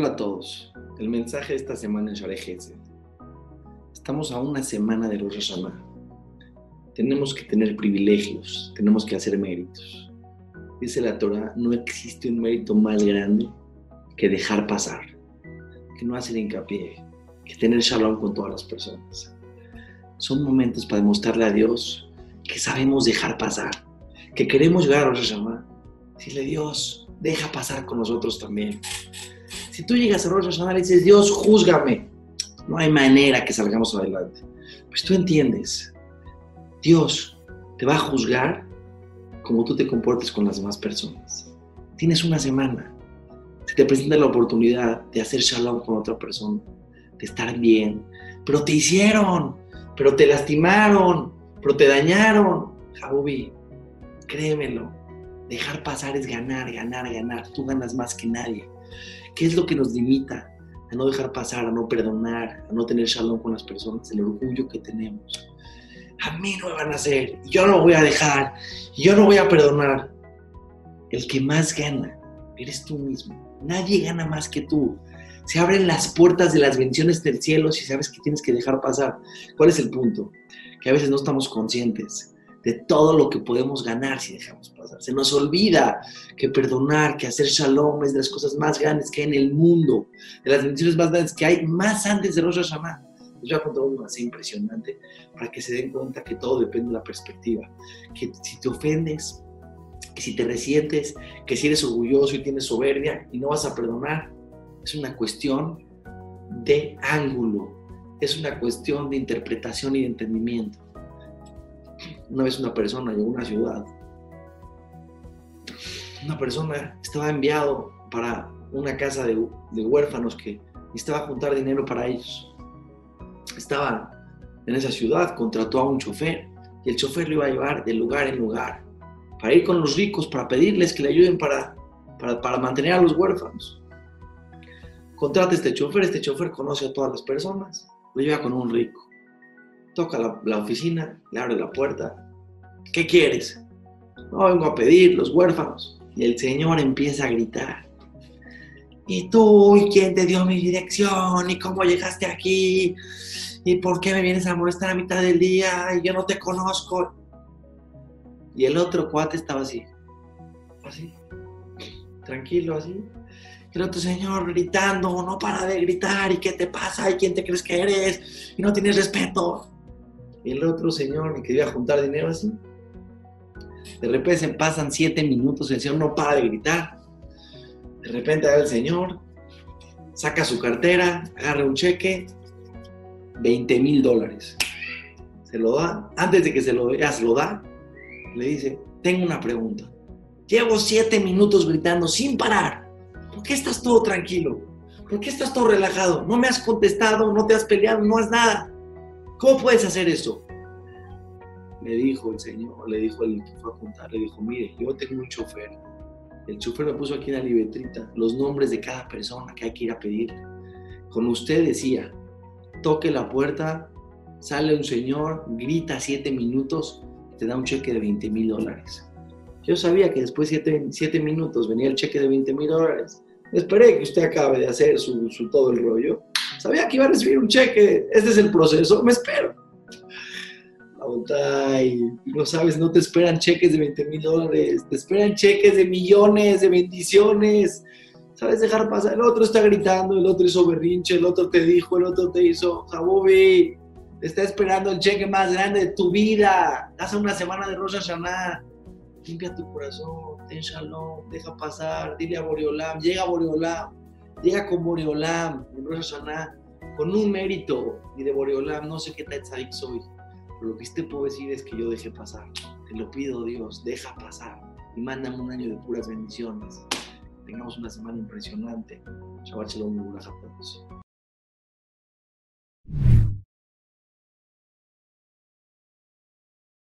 Hola a todos. El mensaje de esta semana en Share Estamos a una semana de Rosh Hashanah. Tenemos que tener privilegios, tenemos que hacer méritos. Dice la Torah, no existe un mérito más grande que dejar pasar, que no hacer hincapié, que tener shalom con todas las personas. Son momentos para demostrarle a Dios que sabemos dejar pasar, que queremos llegar a Rosh Hashanah. Decirle, Dios, deja pasar con nosotros también. Si tú llegas a Rosh Hashanah y dices, Dios, júzgame, no hay manera que salgamos adelante. Pues tú entiendes, Dios te va a juzgar como tú te comportes con las demás personas. Tienes una semana. Se te presenta la oportunidad de hacer shalom con otra persona, de estar bien, pero te hicieron, pero te lastimaron, pero te dañaron. Jabubi, créemelo, dejar pasar es ganar, ganar, ganar. Tú ganas más que nadie. ¿Qué es lo que nos limita a no dejar pasar, a no perdonar, a no tener shalom con las personas? El orgullo que tenemos. A mí no me van a hacer, yo no voy a dejar, yo no voy a perdonar. El que más gana eres tú mismo. Nadie gana más que tú. Se abren las puertas de las bendiciones del cielo si sabes que tienes que dejar pasar. ¿Cuál es el punto? Que a veces no estamos conscientes de todo lo que podemos ganar si dejamos pasar. Se nos olvida que perdonar, que hacer shalom es de las cosas más grandes que hay en el mundo, de las bendiciones más grandes que hay más antes de Rosh Hashanah. Les voy a contar una así impresionante para que se den cuenta que todo depende de la perspectiva. Que si te ofendes, que si te resientes, que si eres orgulloso y tienes soberbia y no vas a perdonar, es una cuestión de ángulo, es una cuestión de interpretación y de entendimiento. Una vez una persona llegó a una ciudad. Una persona estaba enviado para una casa de, huérfanos que necesitaba juntar dinero para ellos. Estaba en esa ciudad, contrató a un chofer y el chofer lo iba a llevar de lugar en lugar para ir con los ricos, para pedirles que le ayuden para, para, para mantener a los huérfanos. Contrata a este chofer, este chofer conoce a todas las personas, lo lleva con un rico toca la, oficina, le abre la puerta. ¿Qué quieres? No, vengo a pedir los huérfanos. Y el Señor empieza a gritar. ¿Y tú? ¿Y quién te dio mi dirección? ¿Y cómo llegaste aquí? ¿Y por qué me vienes a molestar a mitad del día? Y yo no te conozco. Y el otro cuate estaba así. Así. Tranquilo, así. Y el otro señor gritando, no para de gritar. ¿Y qué te pasa? ¿Y quién te crees que eres? Y no tienes respeto. El otro señor que quería juntar dinero así. De repente se pasan siete minutos el señor no para de gritar. De repente el señor, saca su cartera, agarra un cheque, 20 mil dólares. Se lo da. Antes de que se lo, ya se lo da, le dice, tengo una pregunta. Llevo siete minutos gritando sin parar. ¿Por qué estás todo tranquilo? ¿Por qué estás todo relajado? No me has contestado, no te has peleado, no has nada. ¿Cómo puedes hacer eso? Le dijo el señor, le dijo el que fue a contar, le dijo, mire, yo tengo un chofer. El chofer me puso aquí en la libretrita los nombres de cada persona que hay que ir a pedir. Con usted decía, toque la puerta, sale un señor, grita siete minutos, te da un cheque de 20 mil dólares. Yo sabía que después de siete, minutos venía el cheque de 20 mil dólares. Esperé que usted acabe de hacer su, todo el rollo Sabía que iba a recibir un cheque. Este es el proceso. Me espero. Y no sabes, no te esperan cheques de 20 mil dólares. Te esperan cheques de millones, de bendiciones. ¿Sabes dejar pasar? El otro está gritando, el otro hizo berrinche, el otro te dijo, el otro te hizo. Te está esperando el cheque más grande de tu vida. Hace una semana de Rosh Hashanah. Limpia tu corazón, ten shalom, deja pasar, dile a Boreolam, llega a Boreolam llega con Boreolam en Rosh con un mérito y de Boreolam, no sé qué tal soy, pero lo que te puedo decir es que yo dejé pasar. Te lo pido, Dios, deja pasar y mándame un año de puras bendiciones. Tengamos una semana impresionante. Shabbat Shalom, a todos.